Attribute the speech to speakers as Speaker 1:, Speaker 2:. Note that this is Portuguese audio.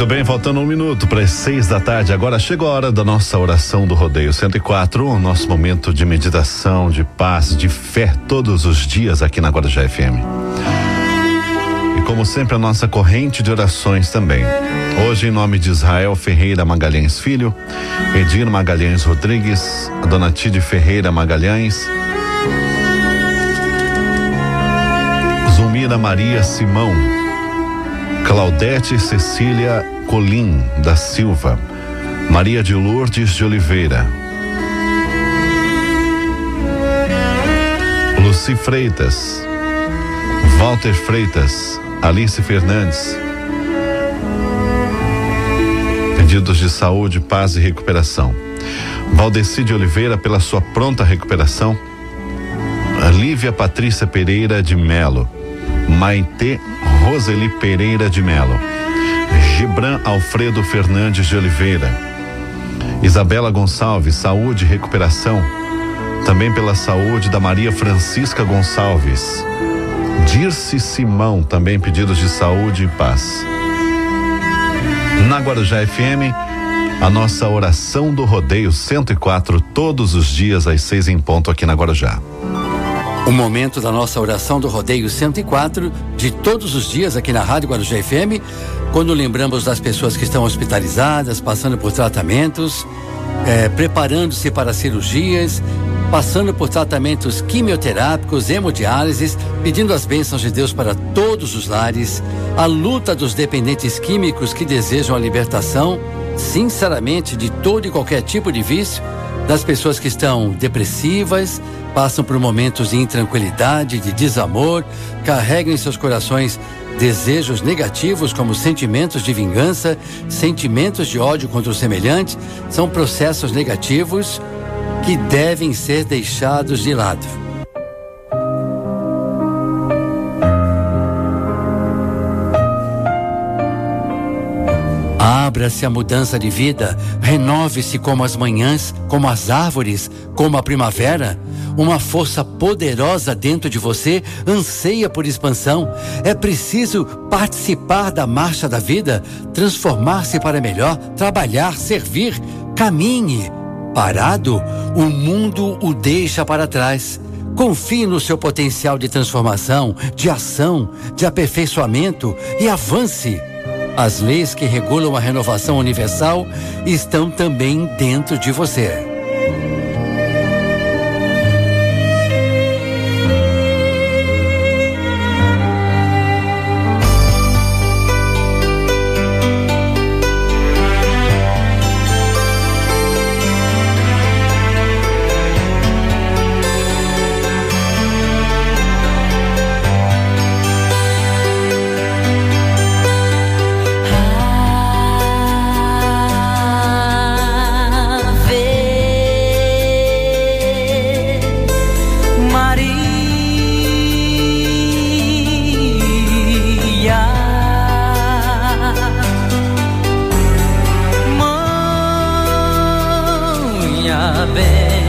Speaker 1: Muito bem, faltando um minuto para as seis da tarde. Agora chegou a hora da nossa oração do Rodeio 104, o nosso momento de meditação, de paz, de fé todos os dias aqui na Guarujá FM. E como sempre, a nossa corrente de orações também. Hoje, em nome de Israel Ferreira Magalhães Filho, Edir Magalhães Rodrigues, Dona Tide Ferreira Magalhães, Zumira Maria Simão, Claudete Cecília Colim da Silva, Maria de Lourdes de Oliveira, Luci Freitas, Walter Freitas, Alice Fernandes. Pedidos de saúde, paz e recuperação. Valdeci de Oliveira pela sua pronta recuperação. Lívia Patrícia Pereira de Melo. Maite Roseli Pereira de Melo, Gibran Alfredo Fernandes de Oliveira, Isabela Gonçalves, saúde e recuperação, também pela saúde da Maria Francisca Gonçalves, Dirce Simão, também pedidos de saúde e paz. Na Guarujá FM, a nossa oração do rodeio 104, todos os dias às seis em ponto aqui na Guarujá.
Speaker 2: O momento da nossa oração do Rodeio 104, de todos os dias aqui na Rádio Guarujá FM, quando lembramos das pessoas que estão hospitalizadas, passando por tratamentos, é, preparando-se para cirurgias, passando por tratamentos quimioterápicos, hemodiálises, pedindo as bênçãos de Deus para todos os lares, a luta dos dependentes químicos que desejam a libertação, sinceramente, de todo e qualquer tipo de vício, das pessoas que estão depressivas, passam por momentos de intranquilidade, de desamor, carregam em seus corações desejos negativos como sentimentos de vingança, sentimentos de ódio contra o semelhante, são processos negativos que devem ser deixados de lado. Abra-se a mudança de vida, renove-se como as manhãs, como as árvores, como a primavera. Uma força poderosa dentro de você anseia por expansão. É preciso participar da marcha da vida, transformar-se para melhor, trabalhar, servir. Caminhe. Parado, o mundo o deixa para trás. Confie no seu potencial de transformação, de ação, de aperfeiçoamento e avance. As leis que regulam a renovação universal estão também dentro de você.
Speaker 3: sabem.